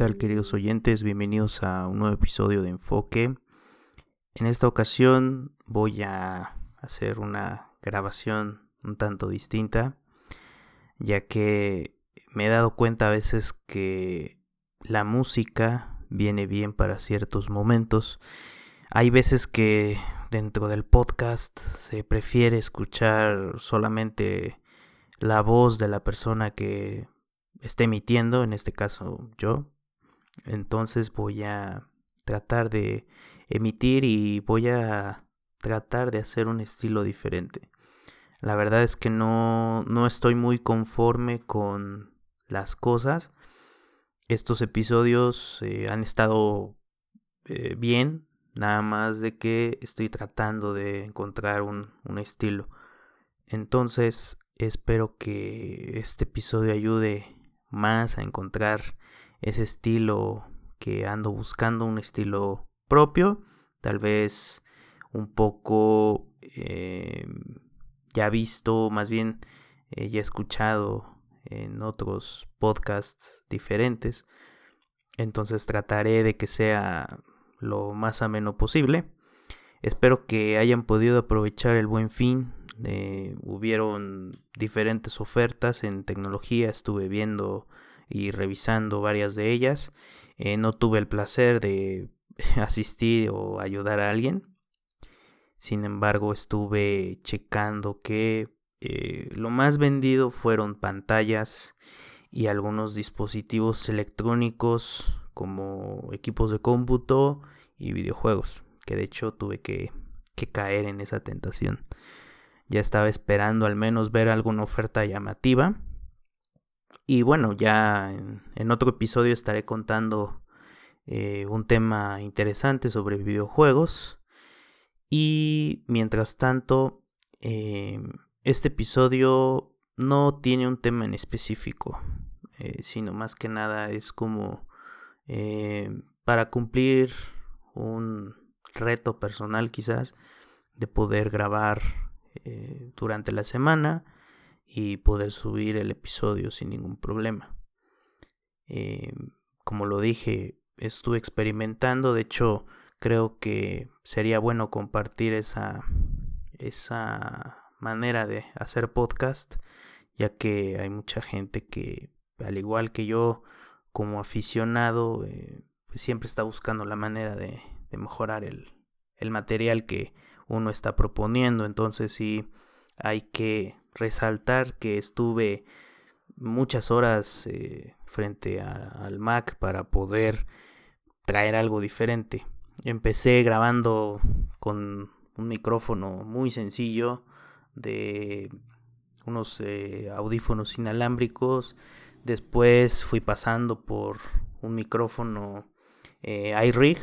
tal queridos oyentes? Bienvenidos a un nuevo episodio de Enfoque. En esta ocasión voy a hacer una grabación un tanto distinta, ya que me he dado cuenta a veces que la música viene bien para ciertos momentos. Hay veces que dentro del podcast se prefiere escuchar solamente la voz de la persona que esté emitiendo, en este caso yo. Entonces voy a tratar de emitir y voy a tratar de hacer un estilo diferente. La verdad es que no, no estoy muy conforme con las cosas. Estos episodios eh, han estado eh, bien, nada más de que estoy tratando de encontrar un, un estilo. Entonces espero que este episodio ayude más a encontrar ese estilo que ando buscando, un estilo propio, tal vez un poco eh, ya visto, más bien eh, ya escuchado en otros podcasts diferentes. Entonces trataré de que sea lo más ameno posible. Espero que hayan podido aprovechar el buen fin eh, hubieron diferentes ofertas en tecnología, estuve viendo y revisando varias de ellas. Eh, no tuve el placer de asistir o ayudar a alguien. Sin embargo, estuve checando que eh, lo más vendido fueron pantallas y algunos dispositivos electrónicos como equipos de cómputo y videojuegos, que de hecho tuve que caer en esa tentación. Ya estaba esperando al menos ver alguna oferta llamativa. Y bueno, ya en, otro episodio estaré contando eh, un tema interesante sobre videojuegos. Y mientras tanto, eh, este episodio no tiene un tema en específico, eh, sino más que nada es como para cumplir un reto personal quizás de poder grabar durante la semana y poder subir el episodio sin ningún problema. Eh, como lo dije, estuve experimentando, de hecho creo que sería bueno compartir esa, esa manera de hacer podcast, ya que hay mucha gente que, al igual que yo, como aficionado, eh, pues siempre está buscando la manera de, mejorar el, el material que, uno está proponiendo. Entonces sí hay que resaltar que estuve muchas horas eh, frente al Mac para poder traer algo diferente. Empecé grabando con un micrófono muy sencillo de unos eh, audífonos inalámbricos. Después fui pasando por un micrófono eh, iRig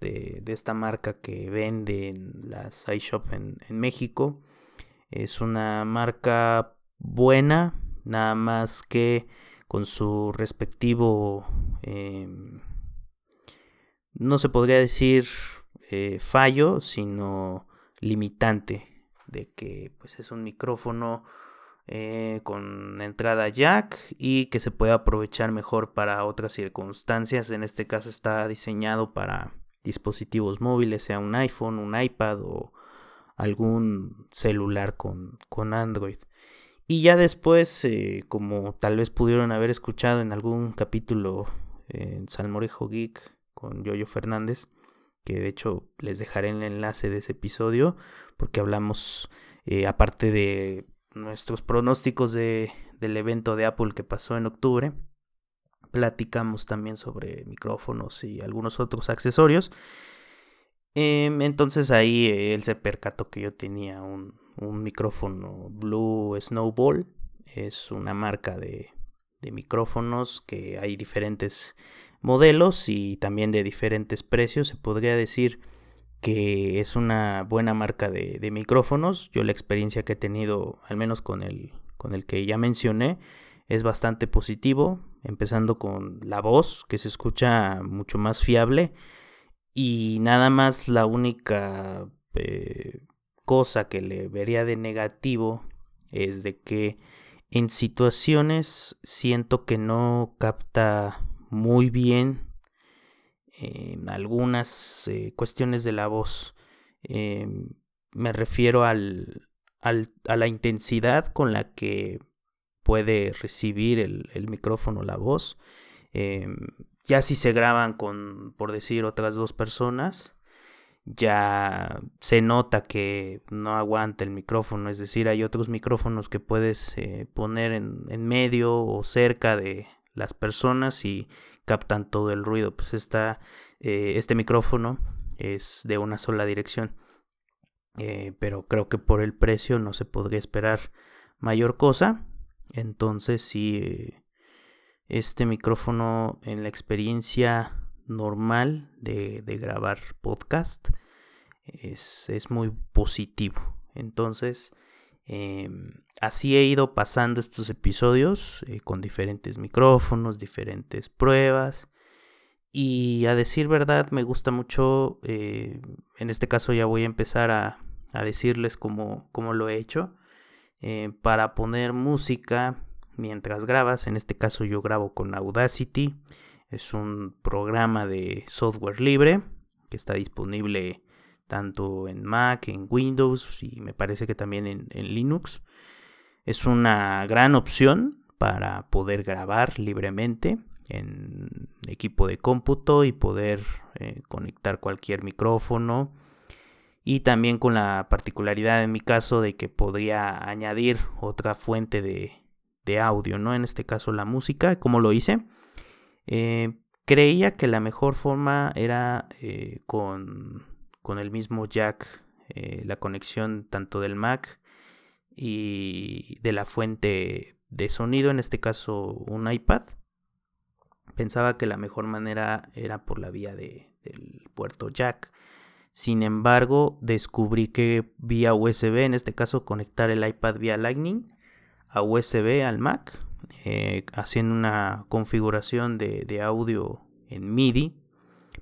de, esta marca que vende en las iShop en, en México. Es una marca buena, nada más que con su respectivo, em, no se podría decir eh, fallo, sino limitante de que pues es un micrófono eh, con entrada jack y que se puede aprovechar mejor para otras circunstancias. En este caso está diseñado para dispositivos móviles, sea un iPhone, un iPad o algún celular con, con Android. Y ya después, eh, como tal vez pudieron haber escuchado en algún capítulo en Salmorejo Geek con Yoyo Fernández, que de hecho les dejaré el enlace de ese episodio, porque hablamos, eh, aparte de nuestros pronósticos de, del evento de Apple que pasó en octubre, platicamos también sobre micrófonos y algunos otros accesorios. Em, entonces ahí él se percató que yo tenía un, micrófono Blue Snowball. Es una marca de, micrófonos que hay diferentes modelos y también de diferentes precios. Se podría decir que es una buena marca de, de, micrófonos. Yo la experiencia que he tenido, al menos con el, con el que ya mencioné, es bastante positivo, empezando con la voz, que se escucha mucho más fiable. Y nada más la única eh, cosa que le vería de negativo es de que en situaciones siento que no capta muy bien algunas eh, cuestiones de la voz. Em, me refiero al, a la intensidad con la que puede recibir el, micrófono la voz. Ya si se graban con, por decir, otras dos personas, ya se nota que no aguanta el micrófono. Es decir, hay otros micrófonos que puedes eh, poner en, en, medio o cerca de las personas y captan todo el ruido. Pues está, eh, este micrófono es de una sola dirección. Eh, pero creo que por el precio no se podría esperar mayor cosa. Entonces eh, este micrófono en la experiencia normal de, grabar podcast es, es, muy positivo. Entonces em, así he ido pasando estos episodios con diferentes micrófonos, diferentes pruebas. Y a decir verdad, me gusta mucho, eh, en este caso ya voy a empezar a, decirles cómo, lo he hecho, eh, para poner música mientras grabas, en este caso yo grabo con Audacity, es un programa de software libre que está disponible tanto en Mac, en Windows y me parece que también en, Linux. Es una gran opción para poder grabar libremente en equipo de cómputo y poder eh, conectar cualquier micrófono y también con la particularidad en mi caso de que podría añadir otra fuente de, audio, ¿no? En este caso la música, como lo hice. Eh, creía que la mejor forma era eh, con, con, el mismo jack, la conexión tanto del Mac y de la fuente de sonido, en este caso un iPad pensaba que la mejor manera era por la vía de, del puerto jack. Sin embargo, descubrí que vía USB, en este caso conectar el iPad vía Lightning a USB al Mac, eh, haciendo una configuración de, audio en MIDI,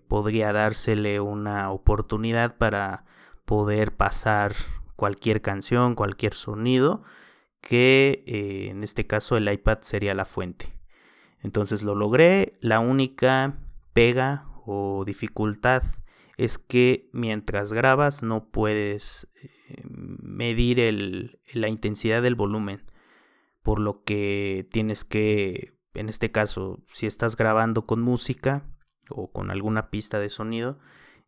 podría dársele una oportunidad para poder pasar cualquier canción, cualquier sonido, que eh, en este caso el iPad sería la fuente. Entonces lo logré. La única pega o dificultad es que mientras grabas no puedes eh, medir la intensidad del volumen. Por lo que tienes que, en este caso, si estás grabando con música o con alguna pista de sonido,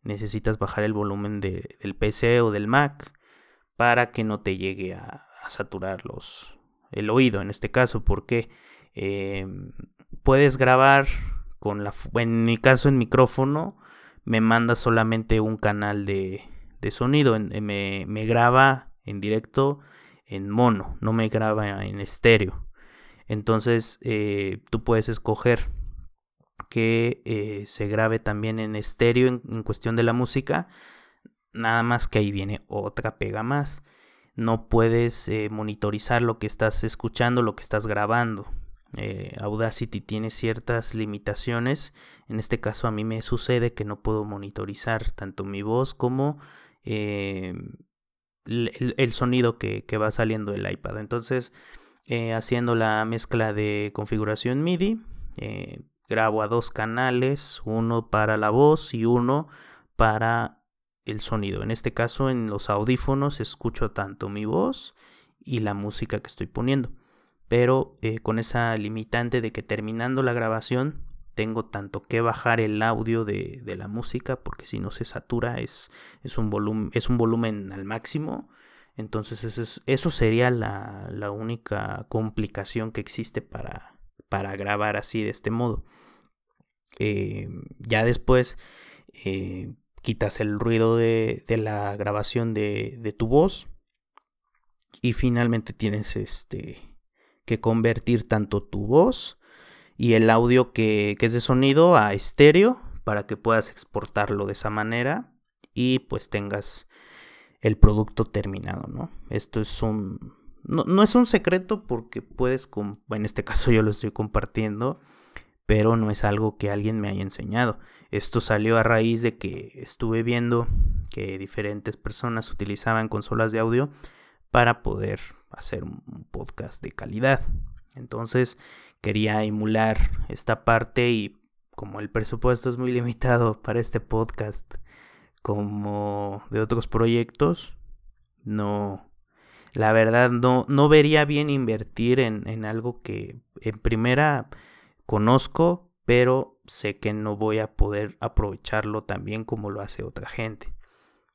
necesitas bajar el volumen del PC o del Mac para que no te llegue a, saturar los, el oído en este caso. Porque em, puedes grabar con la, en mi caso en micrófono, me manda solamente un canal de, de sonido, me, me, graba en directo en mono, no me graba en estéreo. Entonces eh, tú puedes escoger que eh, se grabe también en estéreo en, cuestión de la música, nada más que ahí viene otra pega más. No puedes eh, monitorizar lo que estás escuchando, lo que estás grabando. Audacity tiene ciertas limitaciones. En este caso a mí me sucede que no puedo monitorizar tanto mi voz como eh, el, sonido que, va saliendo del iPad. Entonces, eh, haciendo la mezcla de configuración MIDI, grabo a dos canales, uno para la voz y uno para el sonido. En este caso, en los audífonos escucho tanto mi voz y la música que estoy poniendo pero eh, con esa limitante de que terminando la grabación tengo tanto que bajar el audio de, la música porque si no se satura es, es, un, volumen, es un volumen al máximo. Entonces eso, eso sería la, la, única complicación que existe para, para grabar así de este modo. Eh, ya después eh, quitas el ruido de, de la grabación de, de, tu voz y finalmente tienes este que convertir tanto tu voz y el audio que, es de sonido a estéreo para que puedas exportarlo de esa manera y pues tengas el producto terminado, ¿no? Esto es un... No, es un secreto porque puedes, en este caso yo lo estoy compartiendo, pero no es algo que alguien me haya enseñado. Esto salió a raíz de que estuve viendo que diferentes personas utilizaban consolas de audio para poder hacer un podcast de calidad. Entonces quería emular esta parte y como el presupuesto es muy limitado para este podcast, como de otros proyectos, no, la verdad no, no vería bien invertir en, en algo que en primera conozco, pero sé que no voy a poder aprovecharlo tan bien como lo hace otra gente.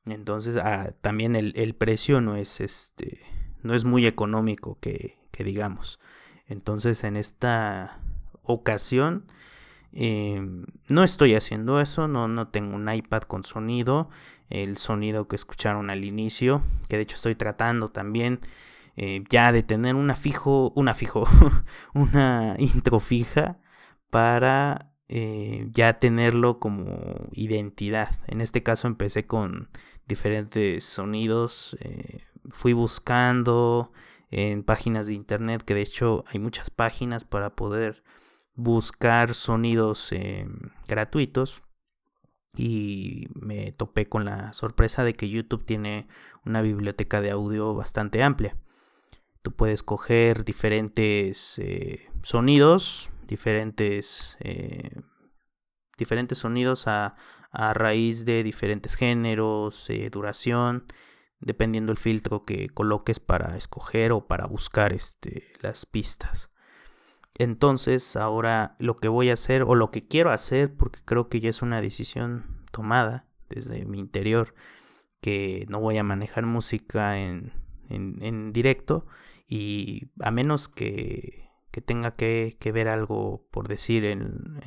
Entonces, ah, también el, el, precio no es este no es muy económico que, que digamos. Entonces, en esta ocasión em, no estoy haciendo eso, no, no tengo un iPad con sonido, el sonido que escucharon al inicio, que de hecho estoy tratando también eh, ya de tener una fijo, una fijo, una intro fija para eh, ya tenerlo como identidad. En este caso empecé con diferentes sonidos, eh, fui buscando en páginas de internet, que de hecho hay muchas páginas para poder buscar sonidos gratuitos y me topé con la sorpresa de que YouTube tiene una biblioteca de audio bastante amplia. Tú puedes coger diferentes eh, sonidos, diferentes, eh, diferentes sonidos a, a, raíz de diferentes géneros, eh, duración, dependiendo el filtro que coloques para escoger o para buscar este, las pistas. Entonces ahora lo que voy a hacer o lo que quiero hacer, porque creo que ya es una decisión tomada desde mi interior, que no voy a manejar música en, en, directo y a menos que, que tenga que, que, ver algo por decir en,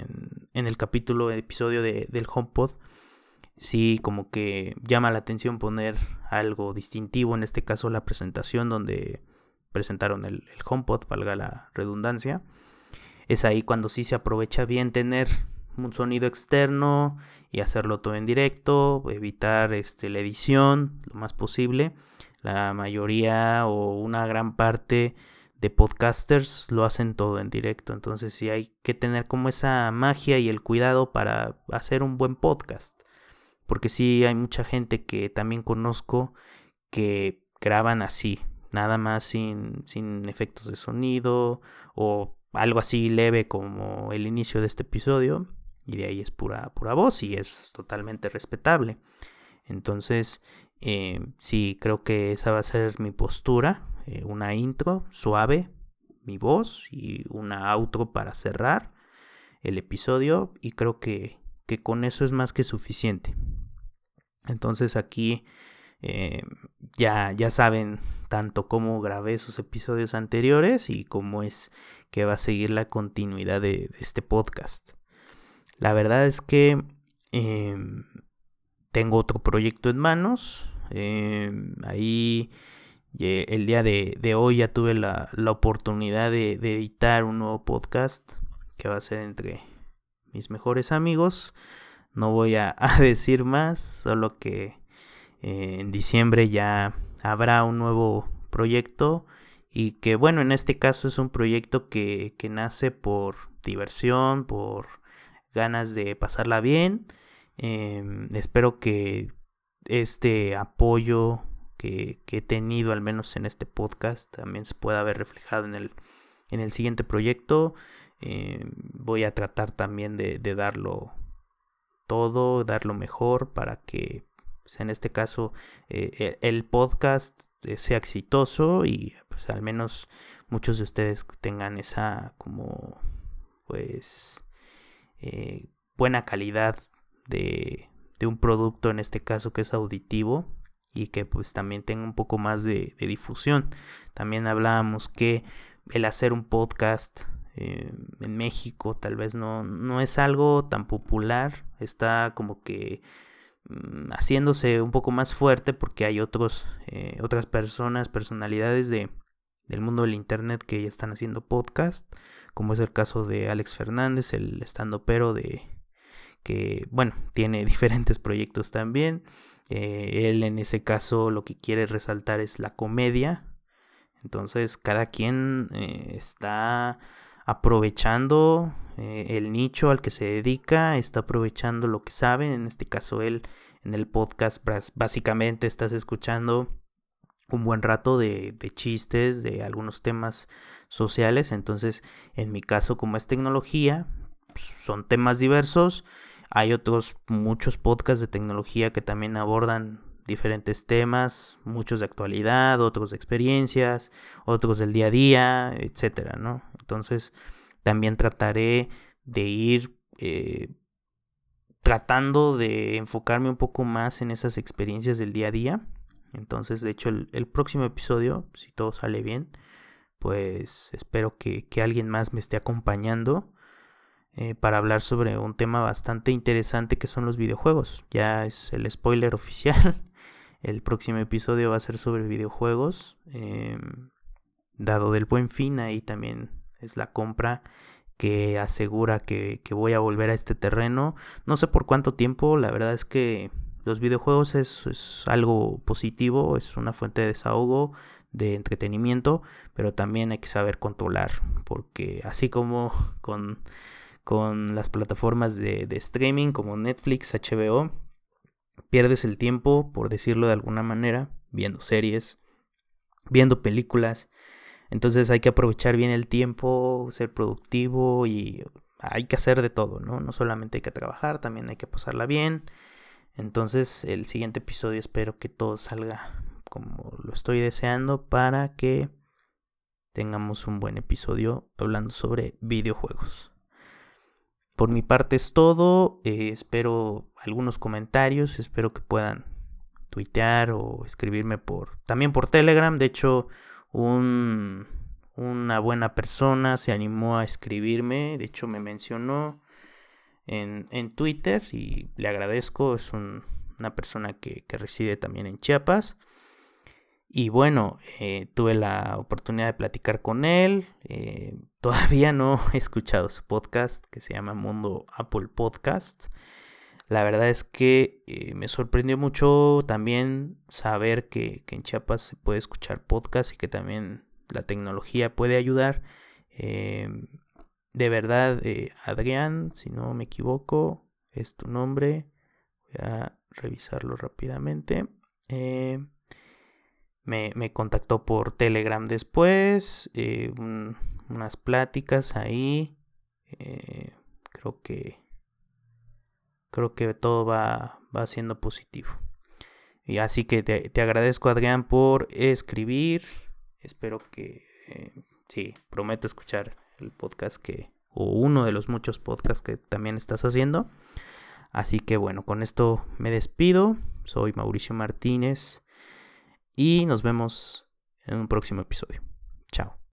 en, el capítulo, episodio de, del HomePod, sí como que llama la atención poner algo distintivo, en este caso la presentación donde presentaron el, HomePod, valga la redundancia. Es ahí cuando sí se aprovecha bien tener un sonido externo y hacerlo todo en directo, evitar este, la edición lo más posible. La mayoría o una gran parte de podcasters lo hacen todo en directo, entonces sí hay que tener como esa magia y el cuidado para hacer un buen podcast. Porque sí hay mucha gente que también conozco que graban así, nada más sin, sin efectos de sonido o algo así leve como el inicio de este episodio y de ahí es pura, pura voz y es totalmente respetable. Entonces, eh, sí, creo que esa va a ser mi postura, eh, una intro suave, mi voz y una outro para cerrar el episodio y creo que, que con eso es más que suficiente. Entonces aquí eh, ya, ya saben tanto cómo grabé esos episodios anteriores y cómo es que va a seguir la continuidad de, este podcast. La verdad es que em, tengo otro proyecto en manos. Em, ahí el día de, hoy ya tuve la, oportunidad de, editar un nuevo podcast que va a ser entre mis mejores amigos. No voy a decir más, solo que eh, en diciembre ya habrá un nuevo proyecto y que bueno, en este caso es un proyecto que, nace por diversión, por ganas de pasarla bien. Em, espero que este apoyo que, he tenido, al menos en este podcast, también se pueda ver reflejado en el, en el siguiente proyecto. Em, voy a tratar también de darlo todo, darlo mejor para que pues, en este caso eh, e, el podcast eh, sea exitoso y pues al menos muchos de ustedes tengan esa como pues eh, buena calidad de, de, un producto en este caso que es auditivo y que pues también tenga un poco más de, difusión. También hablábamos que el hacer un podcast en México tal vez no, no es algo tan popular está como que Mm, haciéndose un poco más fuerte porque hay otros, eh, otras personas, personalidades de, del mundo del internet que ya están haciendo podcast, como es el caso de Alex Fernández, el estando pero de que, bueno, tiene diferentes proyectos también. Eh, él en ese caso lo que quiere resaltar es la comedia. Entonces cada quien eh, está aprovechando eh, el nicho al que se dedica, está aprovechando lo que sabe, en este caso él en el podcast básicamente estás escuchando un buen rato de, de, chistes, de algunos temas sociales, entonces en mi caso como es tecnología, son temas diversos. Hay otros muchos podcasts de tecnología que también abordan diferentes temas, muchos de actualidad, otros de experiencias, otros del día a día, etcétera, ¿no? Entonces, también trataré de ir eh, tratando de enfocarme un poco más en esas experiencias del día a día. Entonces, de hecho, el, próximo episodio, si todo sale bien, pues espero que, alguien más me esté acompañando eh, para hablar sobre un tema bastante interesante que son los videojuegos. Ya es el spoiler oficial. El próximo episodio va a ser sobre videojuegos. Em, dado del buen fin, ahí también es la compra que asegura que, voy a volver a este terreno. No sé por cuánto tiempo, la verdad es que los videojuegos es, algo positivo, es una fuente de desahogo, de entretenimiento, pero también hay que saber controlar, porque así como con, con las plataformas de, de streaming como Netflix, HBO, pierdes el tiempo, por decirlo de alguna manera, viendo series, viendo películas, entonces hay que aprovechar bien el tiempo, ser productivo y hay que hacer de todo, ¿no? No solamente hay que trabajar, también hay que pasarla bien. Entonces el siguiente episodio espero que todo salga como lo estoy deseando para que tengamos un buen episodio hablando sobre videojuegos. Por mi parte es todo. Eh, espero algunos comentarios. Espero que puedan tuitear o escribirme por también por Telegram. De hecho, un, una buena persona se animó a escribirme, de hecho me mencionó en, Twitter y le agradezco, es una persona que, reside también en Chiapas. Y bueno, eh, tuve la oportunidad de platicar con él. Eh, todavía no he escuchado su podcast que se llama Mundo Apple Podcast. La verdad es que eh, me sorprendió mucho también saber que, en Chiapas se puede escuchar podcast y que también la tecnología puede ayudar. Em, de verdad, eh, Adrián, si no me equivoco, es tu nombre. Voy a revisarlo rápidamente. Em, me, contactó por Telegram después. Eh, unas pláticas ahí. creo que creo que todo va, va siendo positivo. Y así que te, agradezco Adrián por escribir. Espero que, eh, sí, prometo escuchar el podcast que, o uno de los muchos podcasts que también estás haciendo. Así que bueno, con esto me despido. Soy Mauricio Martínez y nos vemos en un próximo episodio. Chao.